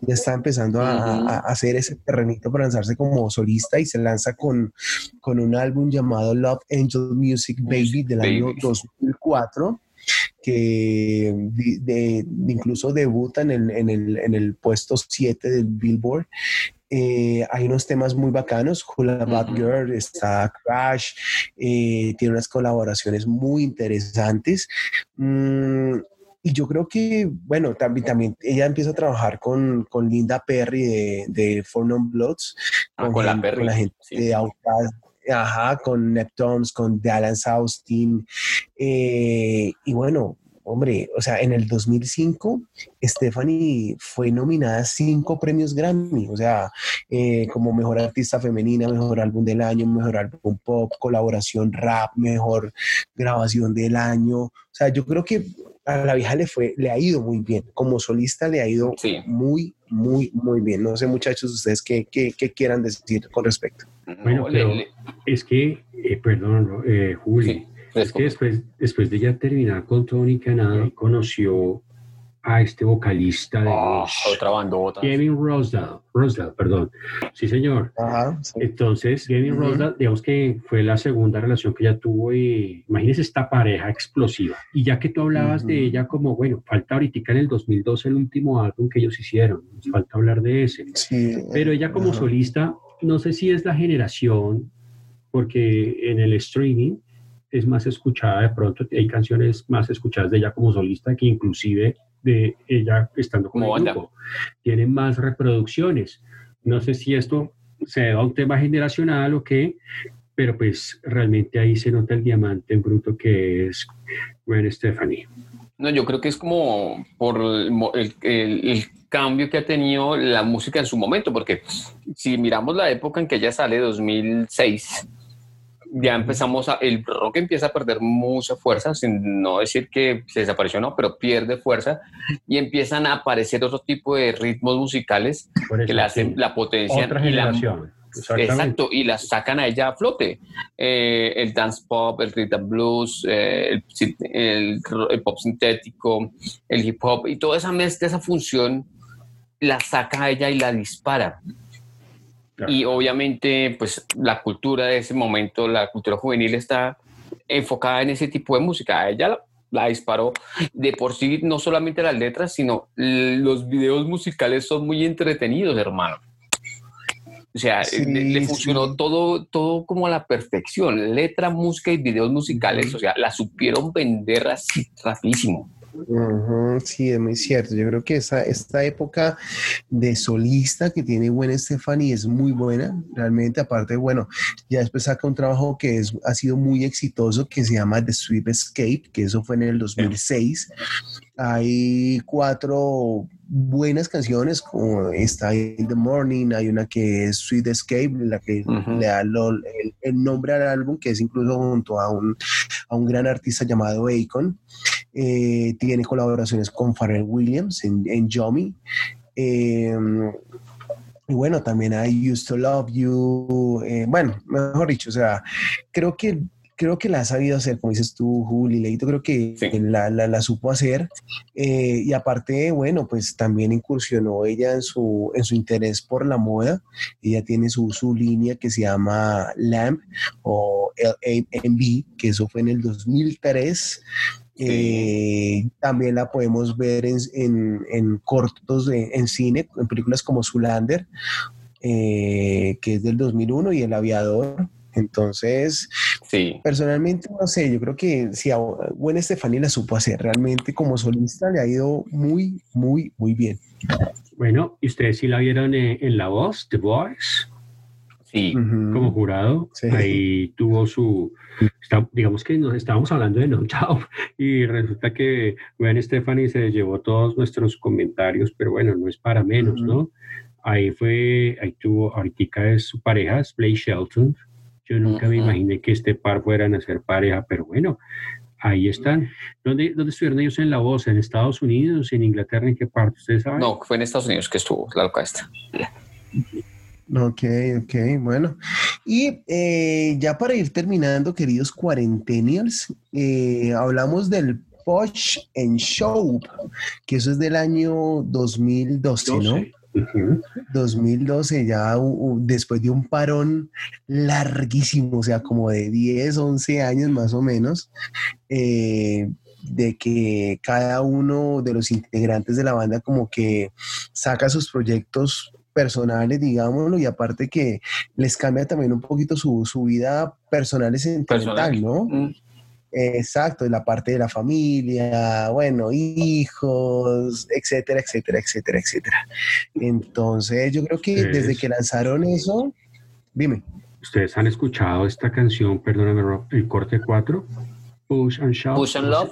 ya está empezando a, a- a hacer ese terrenito para lanzarse como solista y se lanza con, con un álbum llamado Love Angel Music Baby del año Baby. 2004 que de- de- incluso debuta en el, en el, en el puesto 7 del Billboard. Eh, hay unos temas muy bacanos, Hula Bad Ujú. Girl, está Crash, eh, tiene unas colaboraciones muy interesantes. Mm, y yo creo que, bueno, también, también ella empieza a trabajar con, con Linda Perry de, de Four Non Bloods, Ah, con la Perry, la gente sí. de Outkast, ajá, con Neptunes, con Dallas Austin. eh, y bueno, hombre, o sea, en el 2005, Stephanie fue nominada a cinco premios Grammy, o sea, eh, como mejor artista femenina, mejor álbum del año, mejor álbum pop, colaboración rap, mejor grabación del año. O sea, yo creo que a la vieja le fue, le ha ido muy bien. Como solista le ha ido Sí. muy, muy, muy bien. No sé, muchachos, ustedes qué, qué, qué quieran decir con respecto. Bueno, pero es que, eh, perdón, eh, Juli, Sí, es que después, después de ya terminar con Tony Canada, conoció a este vocalista de Ah, Rush, otra bandota. Kevin Rosdale, Rosdale, perdón. Sí, señor. Ajá. sí. Entonces, Kevin Ujú. Rosdale, digamos que fue la segunda relación que ella tuvo y imagínese esta pareja explosiva. Y ya que tú hablabas de ella como, bueno, falta ahorita en el 2012 el último álbum que ellos hicieron, nos falta hablar de ese. Sí, Pero ella como solista, no sé si es la generación, porque en el streaming es más escuchada de pronto, hay canciones más escuchadas de ella como solista que inclusive de ella estando como Como el grupo. Tienen más reproducciones. No sé si esto se debe a un tema generacional o qué, pero pues realmente ahí se nota el diamante en bruto que es Gwen Stephanie. No, yo creo que es como por el- el- el cambio que ha tenido la música en su momento, porque si miramos la época en que ella sale, 2006, ya empezamos a, el rock empieza a perder mucha fuerza, sin no decir que se desapareció, no, pero pierde fuerza y empiezan a aparecer otro tipo de ritmos musicales Por que eso, la, hacen, sí. la potencian Otra y la, generación. Exacto, y la sacan a ella a flote. Eh, el dance pop, el rhythm blues, eh, el, el- el pop sintético, el hip hop, y toda esa mezcla, esa función, la saca a ella y la dispara. Claro. Y obviamente, pues la cultura de ese momento, la cultura juvenil está enfocada en ese tipo de música. Ella la, la disparó. De por sí, no solamente las letras, sino los videos musicales son muy entretenidos, hermano. O sea, Sí, le, le sí. funcionó todo, todo como a la perfección. Letra, música y videos musicales. O sea, la supieron vender así rapidísimo. Sí, es muy cierto. Yo creo que esa, esta época de solista que tiene Gwen Stefani es muy buena, realmente. Aparte, bueno, ya después saca un trabajo que es, ha sido muy exitoso que se llama The Sweet Escape, que eso fue en el 2006. Hay cuatro buenas canciones, como está In the Morning, hay una que es Sweet Escape, la que le da lo- el, el nombre al álbum, que es incluso junto a un, a un gran artista llamado Akon. Eh, tiene colaboraciones con Pharrell Williams en, en Yomi. Eh, Y bueno, también hay Used to Love You. eh, bueno, mejor dicho, o sea, creo que creo que la ha sabido hacer, como dices tú, Juli, Leito, creo que Sí. la, la- la supo hacer. Eh, y aparte, bueno, pues también incursionó ella en su, en su interés por la moda. Ella tiene su, su línea que se llama LAMP o LAMB, que eso fue en el 2003. Eh, también la podemos ver en, en- en cortos de- en cine, en películas como Zulander, eh, que es del 2001, y El Aviador. Entonces, Sí. personalmente, no sé, yo creo que si a Gwen Stefani la supo hacer, realmente como solista le ha ido muy, muy, muy bien. Bueno, ¿y ustedes sí la vieron eh, en La Voz, The Voice, Sí. Como jurado? Sí. Ahí tuvo su, está- digamos que nos estábamos hablando de No Doubt y resulta que Gwen Stephanie se llevó todos nuestros comentarios, pero bueno, no es para menos. ¿no? Ahí fue, ahí tuvo, ahorita es su pareja, es Blake Shelton. Yo nunca me imaginé que este par fueran a ser pareja, pero bueno, ahí están. ¿Dónde, ¿Dónde estuvieron ellos en La Voz? ¿En Estados Unidos? ¿En Inglaterra? ¿En qué parte? ¿Ustedes saben? No, fue en Estados Unidos que estuvo la loca esta. Ok, ok, bueno. Y eh, ya para ir terminando, queridos cuarentenials, eh, hablamos del Posh and Show, que eso es del año 2012, ¿no? sé. Ujú. 2012, ya después de un parón larguísimo, o sea, como de 10, 11 años más o menos, eh, de que cada uno de los integrantes de la banda como que saca sus proyectos personales, digámoslo, y aparte que les cambia también un poquito su, su vida personal y sentimental, Personal. ¿no? Mm. Exacto, la parte de la familia, bueno, hijos, etcétera, etcétera, etcétera, etcétera. Entonces, yo creo que Ustedes- desde que lanzaron eso, dime. ¿Ustedes han escuchado esta canción, perdóname, Rob, el corte 4? Push and Shove. Push and Love.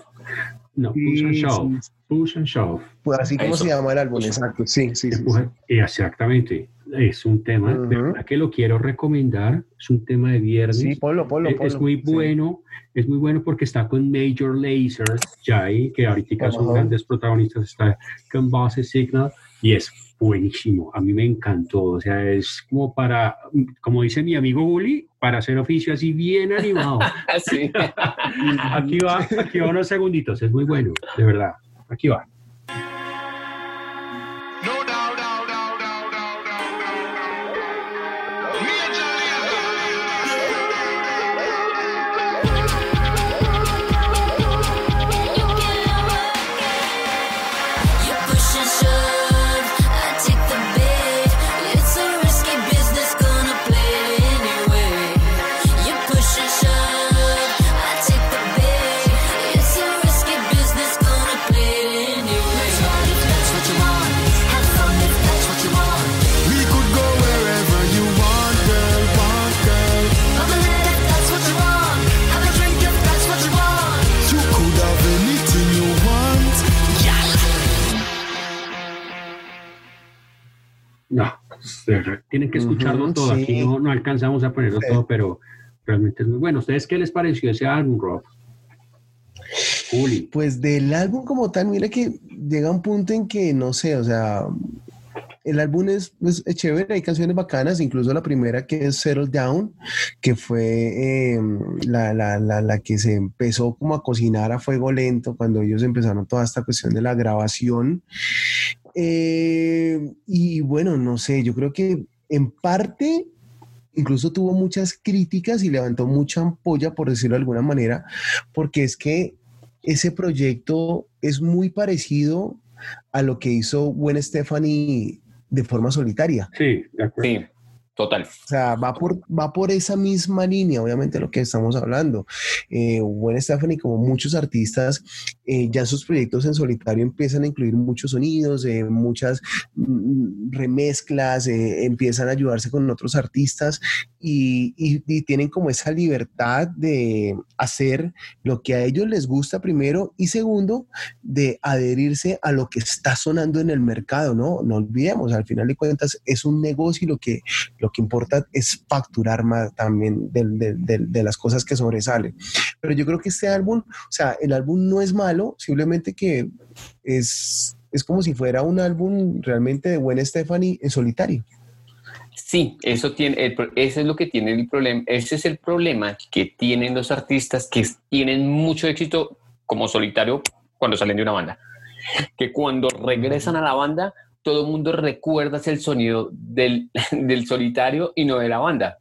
No, Push and Sí, Shove. sí, Push and Shove. Pues así como Eso. se llama el álbum, exacto. Sí, sí, sí. sí. Empuja- Exactamente. Es un tema, de Ujú. verdad que lo quiero recomendar. Es un tema de viernes. Sí, ponlo, ponlo, Es- ponlo. es muy Sí. bueno, es muy bueno porque está con Major Lazer, Jai, que ahorita son Ajá. grandes protagonistas, está con Base Signal y es buenísimo. A mí me encantó. O sea, es como para, como dice mi amigo Uli, para hacer oficio así bien animado. Sí. Aquí va, aquí va unos segunditos, es muy bueno, de verdad. Aquí va. Tienen que escucharlo todo. sí. Aquí no, no alcanzamos a ponerlo Sí. todo, pero realmente es muy bueno. ¿Ustedes qué les pareció ese álbum, Rob? Uli. Pues del álbum como tal, mira que llega un punto en que, no sé, o sea, el álbum es, pues, es chévere, hay canciones bacanas, incluso la primera que es Settle Down, que fue eh, la, la, la, la que se empezó como a cocinar a fuego lento cuando ellos empezaron toda esta cuestión de la grabación. Eh, y bueno, no sé, yo creo que en parte incluso tuvo muchas críticas y levantó mucha ampolla, por decirlo de alguna manera, porque es que ese proyecto es muy parecido a lo que hizo Gwen Stefani de forma solitaria. Sí, de acuerdo. Sí, total. O sea, va por, va por esa misma línea, obviamente, lo que estamos hablando. Eh, Gwen Stefani, como muchos artistas, eh, ya sus proyectos en solitario empiezan a incluir muchos sonidos, eh, muchas mm, remezclas, eh, empiezan a ayudarse con otros artistas y, tienen como esa libertad de hacer lo que a ellos les gusta primero y segundo, de adherirse a lo que está sonando en el mercado, ¿no? No olvidemos, al final de cuentas es un negocio y lo que, lo que importa es facturar más también de, las cosas que sobresalen. Pero yo creo que este álbum, o sea, el álbum no es malo, simplemente que es, es como si fuera un álbum realmente de Gwen Stephanie en solitario. Sí, eso tiene, el ese es lo que tiene el problema, ese es el problema que tienen los artistas que tienen mucho éxito como solitario cuando salen de una banda. Que cuando regresan a la banda, todo el mundo recuerda el sonido del, del solitario y no de la banda.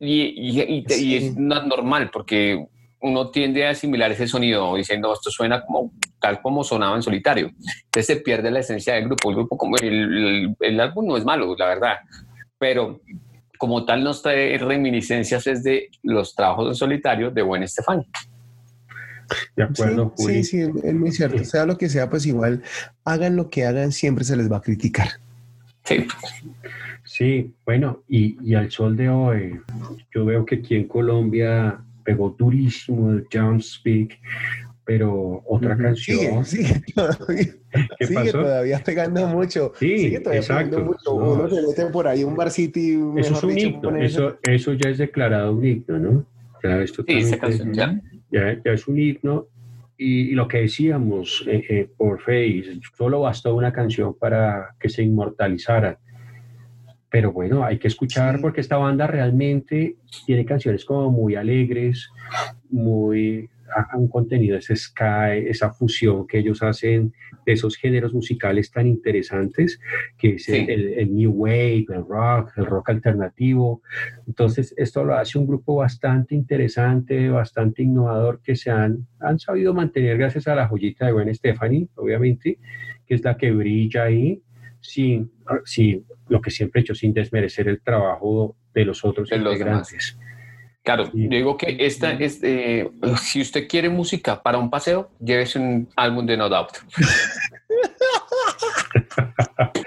Y, y- y- y Sí. es no- normal porque uno tiende a asimilar ese sonido diciendo esto suena como tal como sonaba en solitario. Entonces se pierde la esencia del grupo. El grupo como el, el- el álbum no es malo, la verdad, pero como tal nos trae reminiscencias desde los trabajos en solitario de Buen Estefan. De acuerdo, sí, Juli. sí, sí, es muy cierto. Sea lo que sea, pues igual hagan lo que hagan, siempre se les va a criticar. Sí, Sí, bueno, y, y al sol de hoy, yo veo que aquí en Colombia pegó durísimo el John Speak, pero otra Sigue, canción. sigue todavía, ¿Qué sigue pasó? todavía pegando mucho. Sí, sigue todavía exacto. pegando mucho. No, Uno se mete por ahí un bar city, Eso es un dicho, himno, eso, eso ya es declarado un himno, ¿no? Ya es sí, esa canción ya. ya, ya es un himno. Y, y lo que decíamos eh, eh, por Face, solo bastó una canción para que se inmortalizara. Pero bueno, hay que escuchar porque esta banda realmente tiene canciones como muy alegres, muy a- un contenido ese sky, esa fusión que ellos hacen de esos géneros musicales tan interesantes, que es el, Sí. el- el new wave, el rock, el rock alternativo. Entonces, esto lo hace un grupo bastante interesante, bastante innovador, que se han, han sabido mantener gracias a la joyita de Gwen Stephanie, obviamente, que es la que brilla ahí, sin, sin lo que siempre he hecho, sin desmerecer el trabajo de los otros De los integrantes. Claro, Sí. yo digo que esta es, eh, si usted quiere música para un paseo, llévese un álbum de No Doubt.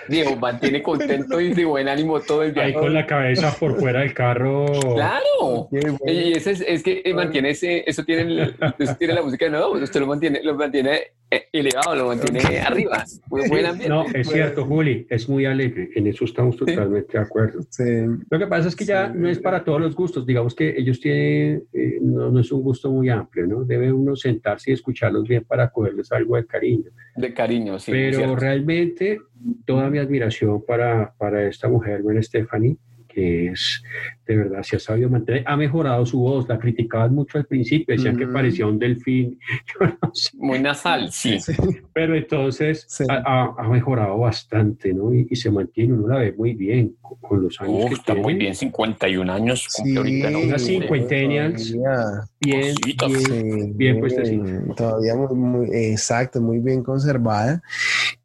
Diego, mantiene contento y de buen ánimo todo el Ahí viaje. con la cabeza por fuera del carro. Claro. Y ese es, es que eh, mantiene ese, eso tiene, el- eso tiene la música de No Doubt. Usted lo mantiene, lo mantiene eh, elevado, lo mantiene arriba. Muy buen ambiente. No, es cierto, Juli, es muy alegre. En eso estamos totalmente de acuerdo. Sí. Lo que pasa es que ya no es para todos los gustos. Digamos que ellos tienen, eh, no, no es un gusto muy amplio, ¿no? Debe uno sentarse y escucharlos bien para cogerles algo de cariño. De cariño, sí. Pero realmente toda mi admiración para, para esta mujer, Gwen Stephanie, que es, de verdad, se ha sabido mantener, ha mejorado su voz, la criticaban mucho al principio, decían que Ujú. parecía un delfín, yo no sé, Muy nasal, sí. pero entonces Sí. ha, mejorado bastante, ¿no? Y, y se mantiene, uno la ve muy bien con, con los años Uf, que está muy bien, 51 años. cumple ahorita, ¿no? Una sí, cincuentennials. todavía. Bien, bien, Sí, bien puestecita. Todavía muy, muy- exacto, muy bien conservada.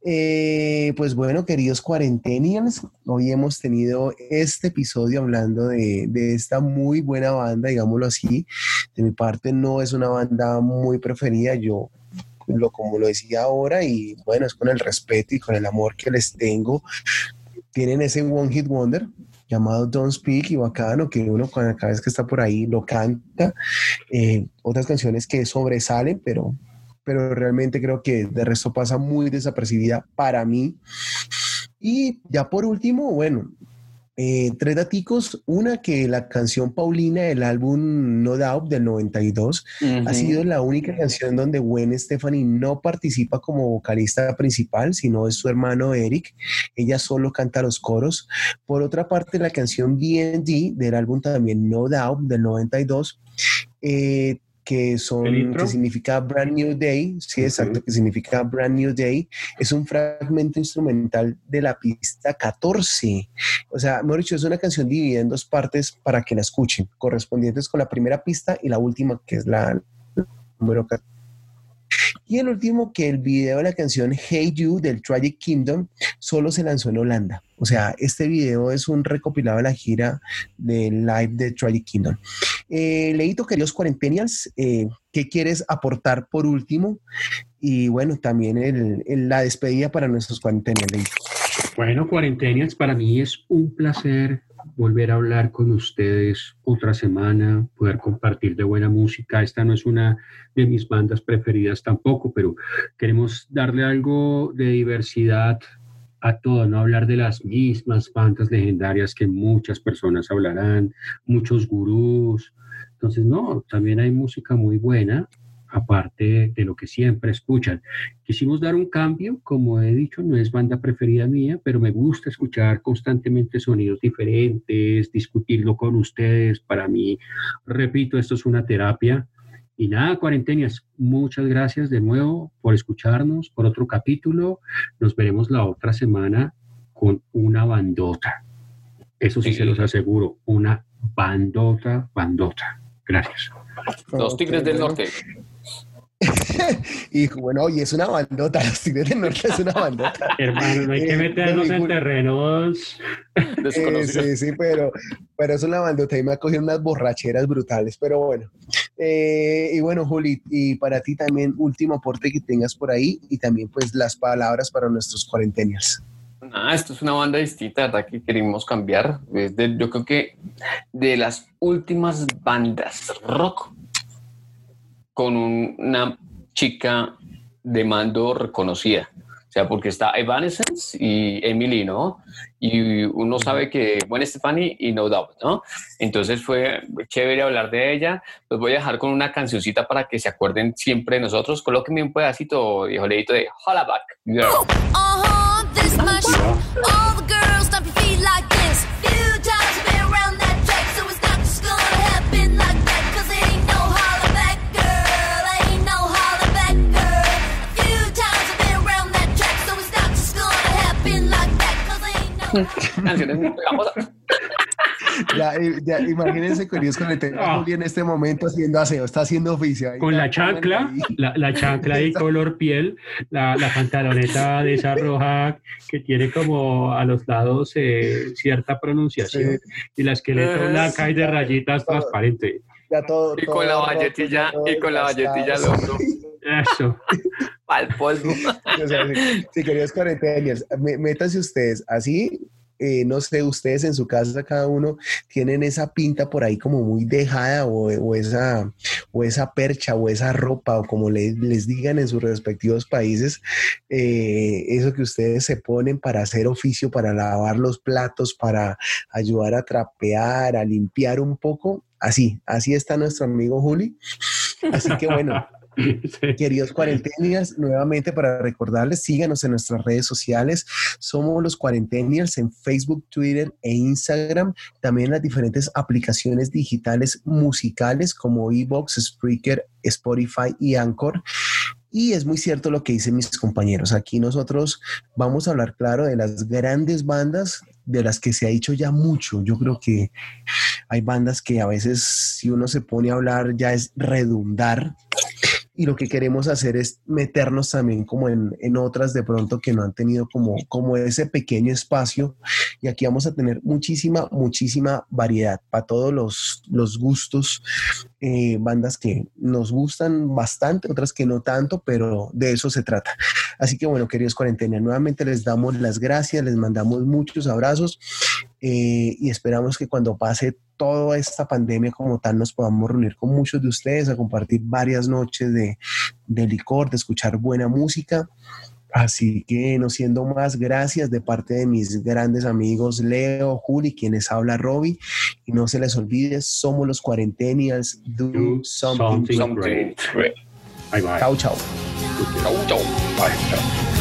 Eh, pues bueno, queridos cuarentenials, hoy hemos tenido este episodio hablando de, de esta muy buena banda, digámoslo así. De mi parte no es una banda muy preferida, yo lo como lo decía ahora y bueno, es con el respeto y con el amor que les tengo. Tienen ese One Hit Wonder llamado Don't Speak y bacano que uno cada vez que está por ahí lo canta eh, otras canciones que sobresalen, pero, pero realmente creo que de resto pasa muy desapercibida para mí. Y ya por último, bueno, eh, tres daticos. Una que la canción Paulina del álbum No Doubt del 92 ha sido la única canción donde Gwen Stefani no participa como vocalista principal, sino es su hermano Eric. Ella solo canta los coros. Por otra parte, la canción BND del álbum también No Doubt del 92, eh, que ¿El son que significa Brand New Day, sí, exacto, que significa Brand New Day, es un fragmento instrumental de la pista 14. O sea, mejor dicho, es una canción dividida en dos partes para que la escuchen, correspondientes con la primera pista y la última, que es la número 14. Y el último, que el video de la canción Hey You del Tragic Kingdom solo se lanzó en Holanda. O sea, este video es un recopilado de la gira del live de Tragic Kingdom. Eh, queridos cuarentenials, eh, ¿qué quieres aportar por último? Y bueno, también la despedida para nuestros cuarentenials. Bueno, cuarentenials, para mí es un placer volver a hablar con ustedes otra semana, poder compartir de buena música. Esta no es una de mis bandas preferidas tampoco, pero queremos darle algo de diversidad a todo, no hablar de las mismas bandas legendarias que muchas personas hablarán, muchos gurús. Entonces, no, también hay música muy buena aparte de lo que siempre escuchan. Quisimos dar un cambio, como he dicho, no es banda preferida mía, pero me gusta escuchar constantemente sonidos diferentes, discutirlo con ustedes. Para mí, repito, esto es una terapia. Y nada, cuarentenias, muchas gracias de nuevo por escucharnos, por otro capítulo. Nos veremos la otra semana con una bandota. Eso sí, Sí. se los aseguro, una bandota, bandota. Gracias. Los Tigres del. Norte. Y bueno, y es una bandota, los Tigres del Norte es una bandota. Hermano, no hay que Eh, meternos no, en terrenos. Eh, Desconocidos. sí, sí, pero, pero es una bandota y me ha cogido unas borracheras brutales, pero bueno. Eh, y bueno, Juli, y para ti también, último aporte que tengas por ahí y también pues las palabras para nuestros cuarentenials. Ah, esto es una banda distinta, ¿verdad? Que queremos cambiar. De- yo creo que de las últimas bandas rock con un- una chica de mando reconocida. O sea, porque está Evanescence y Emily, ¿no? Y uno sabe que Gwen Stefani y No Doubt, ¿no? Entonces fue chévere hablar de ella. Los voy a dejar con una cancioncita para que se acuerden siempre de nosotros. Colóquenme un pedacito, leíto, de Hollaback Girl. Uh-huh, this much. All the girls stomp your feet like this. Few times you've been around that track, so it's not just gonna happen like that. Cause it ain't no holler back, girl. Ain't no holler back, girl. A few times I've been around that track, so it's not just gonna happen like that. Cause ain't no. Ya, eh, ya, imagínense, queridos cuarentenials, Ah. Juli en este momento haciendo aseo, está haciendo oficio. ahí Con la chancla, la, la chancla de color piel, la, la pantaloneta de esa roja que tiene como a los lados eh, cierta pronunciación y la esqueleto Eh, blanca y de rayitas todo. transparente. Ya todo, Y todo con la roto, valletilla, todo y con la valletilla al hombro. Eso. Al polvo. O sea, sí, sí, queridos cuarentenials, mé- métanse ustedes así. Eh, no sé, ustedes en su casa, cada uno tienen esa pinta por ahí como muy dejada o, o esa, o esa percha o esa ropa o como le- les digan en sus respectivos países, eh, eso que ustedes se ponen para hacer oficio, para lavar los platos, para ayudar a trapear, a limpiar un poco. Así, así está nuestro amigo Juli. Así que bueno, Queridos cuarentenials, nuevamente para recordarles, síganos en nuestras redes sociales. Somos los cuarentenials en Facebook, Twitter e Instagram. También las diferentes aplicaciones digitales musicales como Evox, Spreaker, Spotify y Anchor. Y es muy cierto lo que dicen mis compañeros. Aquí nosotros vamos a hablar, claro, de las grandes bandas de las que se ha dicho ya mucho. Yo creo que hay bandas que a veces si uno se pone a hablar ya es redundar y lo que queremos hacer es meternos también como en, en otras de pronto que no han tenido como, como ese pequeño espacio y aquí vamos a tener muchísima, muchísima variedad para todos los, los gustos, eh, bandas que nos gustan bastante, otras que no tanto, pero de eso se trata. Así que bueno, queridos cuarentena, nuevamente les damos las gracias, les mandamos muchos abrazos eh, y esperamos que cuando pase toda esta pandemia como tal nos podamos reunir con muchos de ustedes a compartir varias noches de, de licor, de escuchar buena música. Así que no siendo más, gracias de parte de mis grandes amigos Leo, Juli, quienes habla Robbie. Y no se les olvide, somos los Cuarentenials. Do, Do something. something Something. Bye bye. Chao, chao. Chau, chau. Bye. Chau.